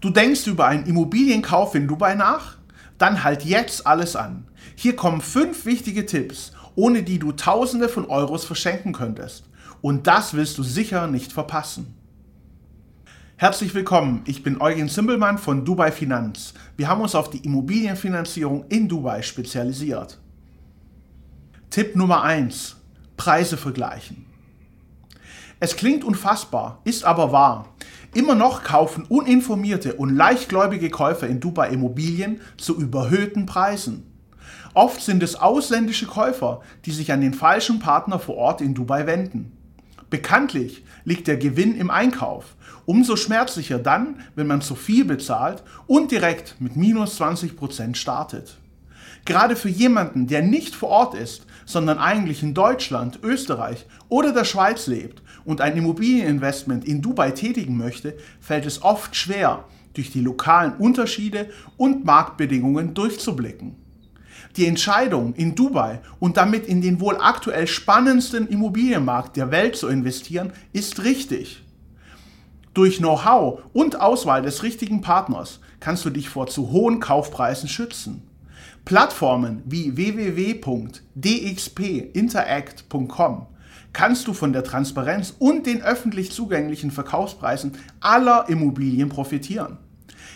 Du denkst über einen Immobilienkauf in Dubai nach? Dann halt jetzt alles an. Hier kommen fünf wichtige Tipps, ohne die du Tausende von Euros verschenken könntest. Und das willst du sicher nicht verpassen. Herzlich willkommen, ich bin Eugen Zimbelmann von Dubai Finanz. Wir haben uns auf die Immobilienfinanzierung in Dubai spezialisiert. Tipp Nummer 1. Preise vergleichen. Es klingt unfassbar, ist aber wahr. Immer noch kaufen uninformierte und leichtgläubige Käufer in Dubai Immobilien zu überhöhten Preisen. Oft sind es ausländische Käufer, die sich an den falschen Partner vor Ort in Dubai wenden. Bekanntlich liegt der Gewinn im Einkauf. Umso schmerzlicher dann, wenn man zu viel bezahlt und direkt mit minus 20% startet. Gerade für jemanden, der nicht vor Ort ist, sondern eigentlich in Deutschland, Österreich oder der Schweiz lebt und ein Immobilieninvestment in Dubai tätigen möchte, fällt es oft schwer, durch die lokalen Unterschiede und Marktbedingungen durchzublicken. Die Entscheidung, in Dubai und damit in den wohl aktuell spannendsten Immobilienmarkt der Welt zu investieren, ist richtig. Durch Know-how und Auswahl des richtigen Partners kannst du dich vor zu hohen Kaufpreisen schützen. Plattformen wie www.dxpinteract.com kannst du von der Transparenz und den öffentlich zugänglichen Verkaufspreisen aller Immobilien profitieren.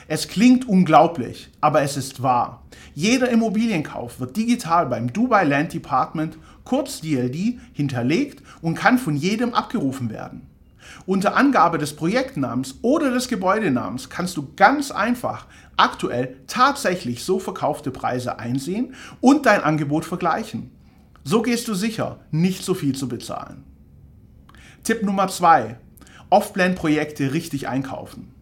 Es klingt unglaublich, aber es ist wahr. Jeder Immobilienkauf wird digital beim Dubai Land Department, kurz DLD, hinterlegt und kann von jedem abgerufen werden. Unter Angabe des Projektnamens oder des Gebäudenamens kannst du ganz einfach aktuell tatsächlich so verkaufte Preise einsehen und dein Angebot vergleichen. So gehst du sicher, nicht so viel zu bezahlen. Tipp Nummer 2. Off-Plan-Projekte richtig einkaufen.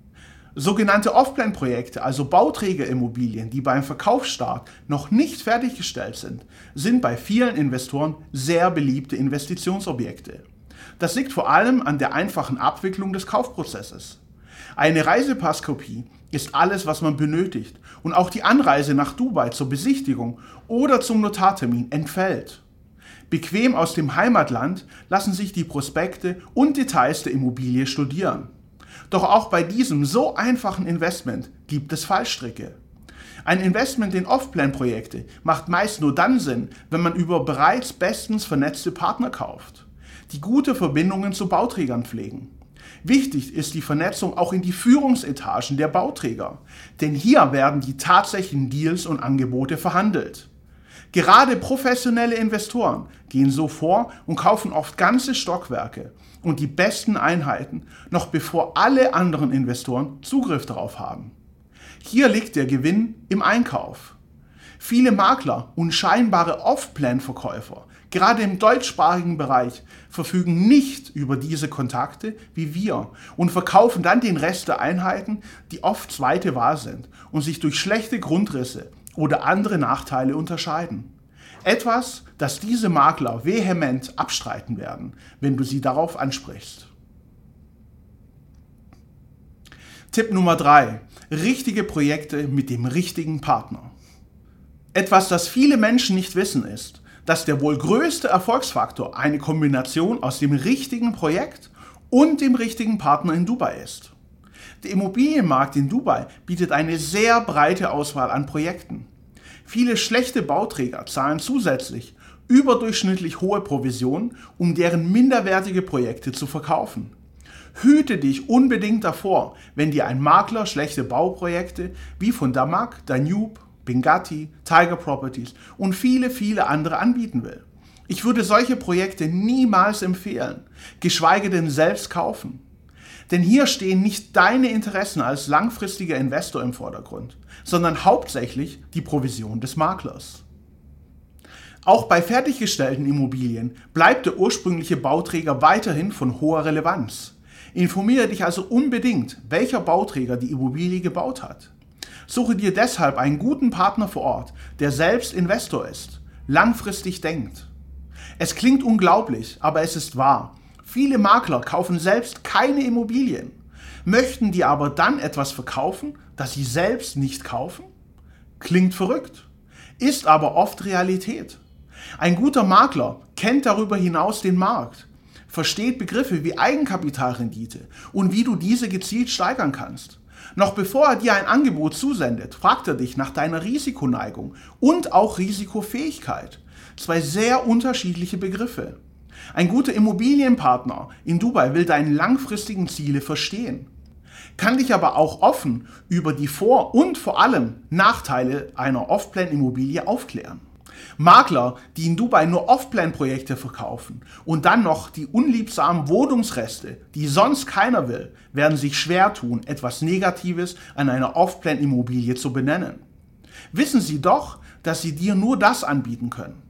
Sogenannte Off-Plan-Projekte, also Bauträgerimmobilien, die beim Verkaufsstart noch nicht fertiggestellt sind, sind bei vielen Investoren sehr beliebte Investitionsobjekte. Das liegt vor allem an der einfachen Abwicklung des Kaufprozesses. Eine Reisepasskopie ist alles, was man benötigt und auch die Anreise nach Dubai zur Besichtigung oder zum Notartermin entfällt. Bequem aus dem Heimatland lassen sich die Prospekte und Details der Immobilie studieren. Doch auch bei diesem so einfachen Investment gibt es Fallstricke. Ein Investment in Off-Plan-Projekte macht meist nur dann Sinn, wenn man über bereits bestens vernetzte Partner kauft die gute Verbindungen zu Bauträgern pflegen. Wichtig ist die Vernetzung auch in die Führungsetagen der Bauträger, denn hier werden die tatsächlichen Deals und Angebote verhandelt. Gerade professionelle Investoren gehen so vor und kaufen oft ganze Stockwerke und die besten Einheiten, noch bevor alle anderen Investoren Zugriff darauf haben. Hier liegt der Gewinn im Einkauf. Viele Makler und scheinbare Off-Plan-Verkäufer gerade im deutschsprachigen Bereich, verfügen nicht über diese Kontakte wie wir und verkaufen dann den Rest der Einheiten, die oft zweite Wahl sind und sich durch schlechte Grundrisse oder andere Nachteile unterscheiden. Etwas, das diese Makler vehement abstreiten werden, wenn du sie darauf ansprichst. Tipp Nummer 3. Richtige Projekte mit dem richtigen Partner. Etwas, das viele Menschen nicht wissen, ist, dass der wohl größte Erfolgsfaktor eine Kombination aus dem richtigen Projekt und dem richtigen Partner in Dubai ist. Der Immobilienmarkt in Dubai bietet eine sehr breite Auswahl an Projekten. Viele schlechte Bauträger zahlen zusätzlich überdurchschnittlich hohe Provisionen, um deren minderwertige Projekte zu verkaufen. Hüte dich unbedingt davor, wenn dir ein Makler schlechte Bauprojekte wie von Damak, Danube Bingatti, Tiger Properties und viele, viele andere anbieten will. Ich würde solche Projekte niemals empfehlen, geschweige denn selbst kaufen. Denn hier stehen nicht deine Interessen als langfristiger Investor im Vordergrund, sondern hauptsächlich die Provision des Maklers. Auch bei fertiggestellten Immobilien bleibt der ursprüngliche Bauträger weiterhin von hoher Relevanz. Informiere dich also unbedingt, welcher Bauträger die Immobilie gebaut hat. Suche dir deshalb einen guten Partner vor Ort, der selbst Investor ist, langfristig denkt. Es klingt unglaublich, aber es ist wahr. Viele Makler kaufen selbst keine Immobilien, möchten die aber dann etwas verkaufen, das sie selbst nicht kaufen? Klingt verrückt, ist aber oft Realität. Ein guter Makler kennt darüber hinaus den Markt, versteht Begriffe wie Eigenkapitalrendite und wie du diese gezielt steigern kannst Noch bevor er dir ein Angebot zusendet, fragt er dich nach deiner Risikoneigung und auch Risikofähigkeit. Zwei sehr unterschiedliche Begriffe. Ein guter Immobilienpartner in Dubai will deine langfristigen Ziele verstehen, kann dich aber auch offen über die Vor- und vor allem Nachteile einer Off-Plan-Immobilie aufklären. Makler, die in Dubai nur Off-Plan-Projekte verkaufen und dann noch die unliebsamen Wohnungsreste, die sonst keiner will, werden sich schwer tun, etwas Negatives an einer Off-Plan-Immobilie zu benennen. Wissen Sie doch, dass sie dir nur das anbieten können.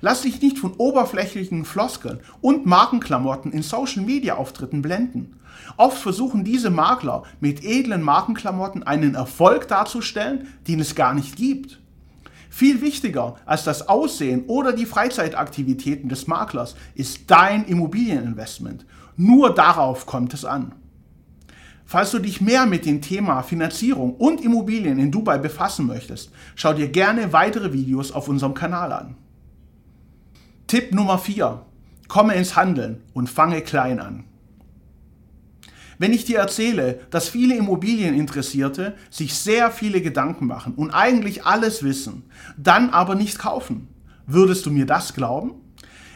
Lass dich nicht von oberflächlichen Floskeln und Markenklamotten in Social-Media-Auftritten blenden. Oft versuchen diese Makler mit edlen Markenklamotten einen Erfolg darzustellen, den es gar nicht gibt. Viel wichtiger als das Aussehen oder die Freizeitaktivitäten des Maklers ist dein Immobilieninvestment. Nur darauf kommt es an. Falls du dich mehr mit dem Thema Finanzierung und Immobilien in Dubai befassen möchtest, schau dir gerne weitere Videos auf unserem Kanal an. Tipp Nummer 4. Komme ins Handeln und fange klein an. Wenn ich dir erzähle, dass viele Immobilieninteressierte sich sehr viele Gedanken machen und eigentlich alles wissen, dann aber nicht kaufen, würdest du mir das glauben?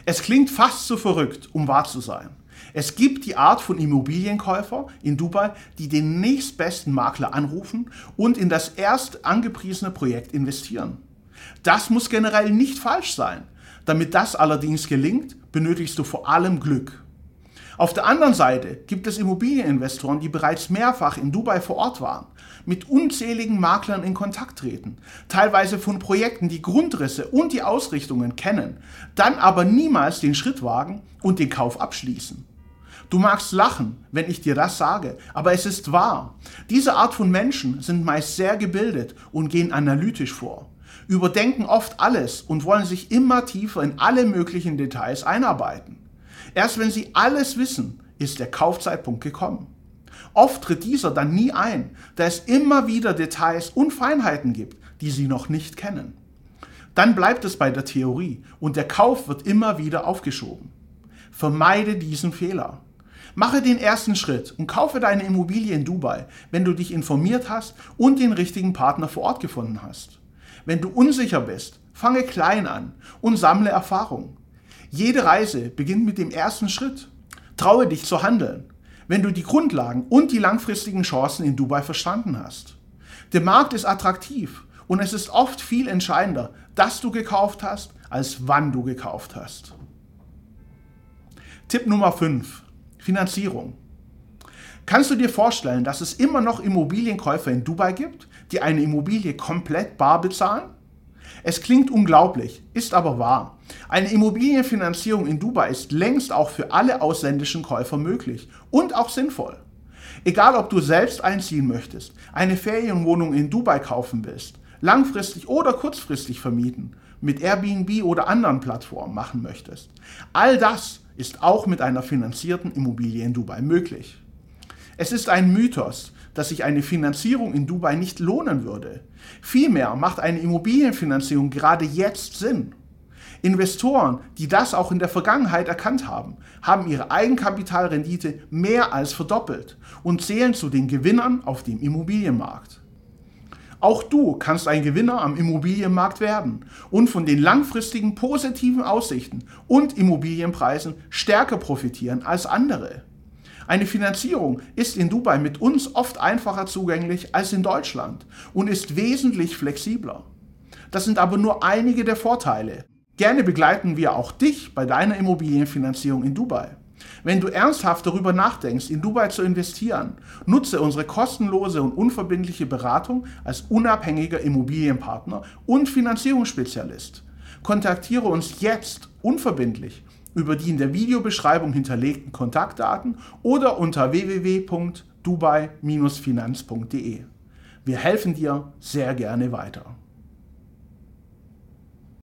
Es klingt fast zu verrückt, um wahr zu sein. Es gibt die Art von Immobilienkäufer in Dubai, die den nächstbesten Makler anrufen und in das erst angepriesene Projekt investieren. Das muss generell nicht falsch sein. Damit das allerdings gelingt, benötigst du vor allem Glück. Auf der anderen Seite gibt es Immobilieninvestoren, die bereits mehrfach in Dubai vor Ort waren, mit unzähligen Maklern in Kontakt treten, teilweise von Projekten die Grundrisse und die Ausrichtungen kennen, dann aber niemals den Schritt wagen und den Kauf abschließen. Du magst lachen, wenn ich dir das sage, aber es ist wahr. Diese Art von Menschen sind meist sehr gebildet und gehen analytisch vor, überdenken oft alles und wollen sich immer tiefer in alle möglichen Details einarbeiten. Erst wenn sie alles wissen, ist der Kaufzeitpunkt gekommen. Oft tritt dieser dann nie ein, da es immer wieder Details und Feinheiten gibt, die sie noch nicht kennen. Dann bleibt es bei der Theorie und der Kauf wird immer wieder aufgeschoben. Vermeide diesen Fehler. Mache den ersten Schritt und kaufe deine Immobilie in Dubai, wenn du dich informiert hast und den richtigen Partner vor Ort gefunden hast. Wenn du unsicher bist, fange klein an und sammle Erfahrung. Jede Reise beginnt mit dem ersten Schritt. Traue dich zu handeln, wenn du die Grundlagen und die langfristigen Chancen in Dubai verstanden hast. Der Markt ist attraktiv und es ist oft viel entscheidender, dass du gekauft hast, als wann du gekauft hast. Tipp Nummer 5. Finanzierung. Kannst du dir vorstellen, dass es immer noch Immobilienkäufer in Dubai gibt, die eine Immobilie komplett bar bezahlen? Es klingt unglaublich, ist aber wahr. Eine Immobilienfinanzierung in Dubai ist längst auch für alle ausländischen Käufer möglich und auch sinnvoll. Egal ob du selbst einziehen möchtest, eine Ferienwohnung in Dubai kaufen willst, langfristig oder kurzfristig vermieten, mit Airbnb oder anderen Plattformen machen möchtest. All das ist auch mit einer finanzierten Immobilie in Dubai möglich. Es ist ein Mythos, dass sich eine Finanzierung in Dubai nicht lohnen würde. Vielmehr macht eine Immobilienfinanzierung gerade jetzt Sinn. Investoren, die das auch in der Vergangenheit erkannt haben, haben ihre Eigenkapitalrendite mehr als verdoppelt und zählen zu den Gewinnern auf dem Immobilienmarkt. Auch du kannst ein Gewinner am Immobilienmarkt werden und von den langfristigen positiven Aussichten und Immobilienpreisen stärker profitieren als andere. Eine Finanzierung ist in Dubai mit uns oft einfacher zugänglich als in Deutschland und ist wesentlich flexibler. Das sind aber nur einige der Vorteile. Gerne begleiten wir auch dich bei deiner Immobilienfinanzierung in Dubai. Wenn du ernsthaft darüber nachdenkst, in Dubai zu investieren, nutze unsere kostenlose und unverbindliche Beratung als unabhängiger Immobilienpartner und Finanzierungsspezialist. Kontaktiere uns jetzt unverbindlich über die in der Videobeschreibung hinterlegten Kontaktdaten oder unter www.dubai-finanz.de. Wir helfen dir sehr gerne weiter.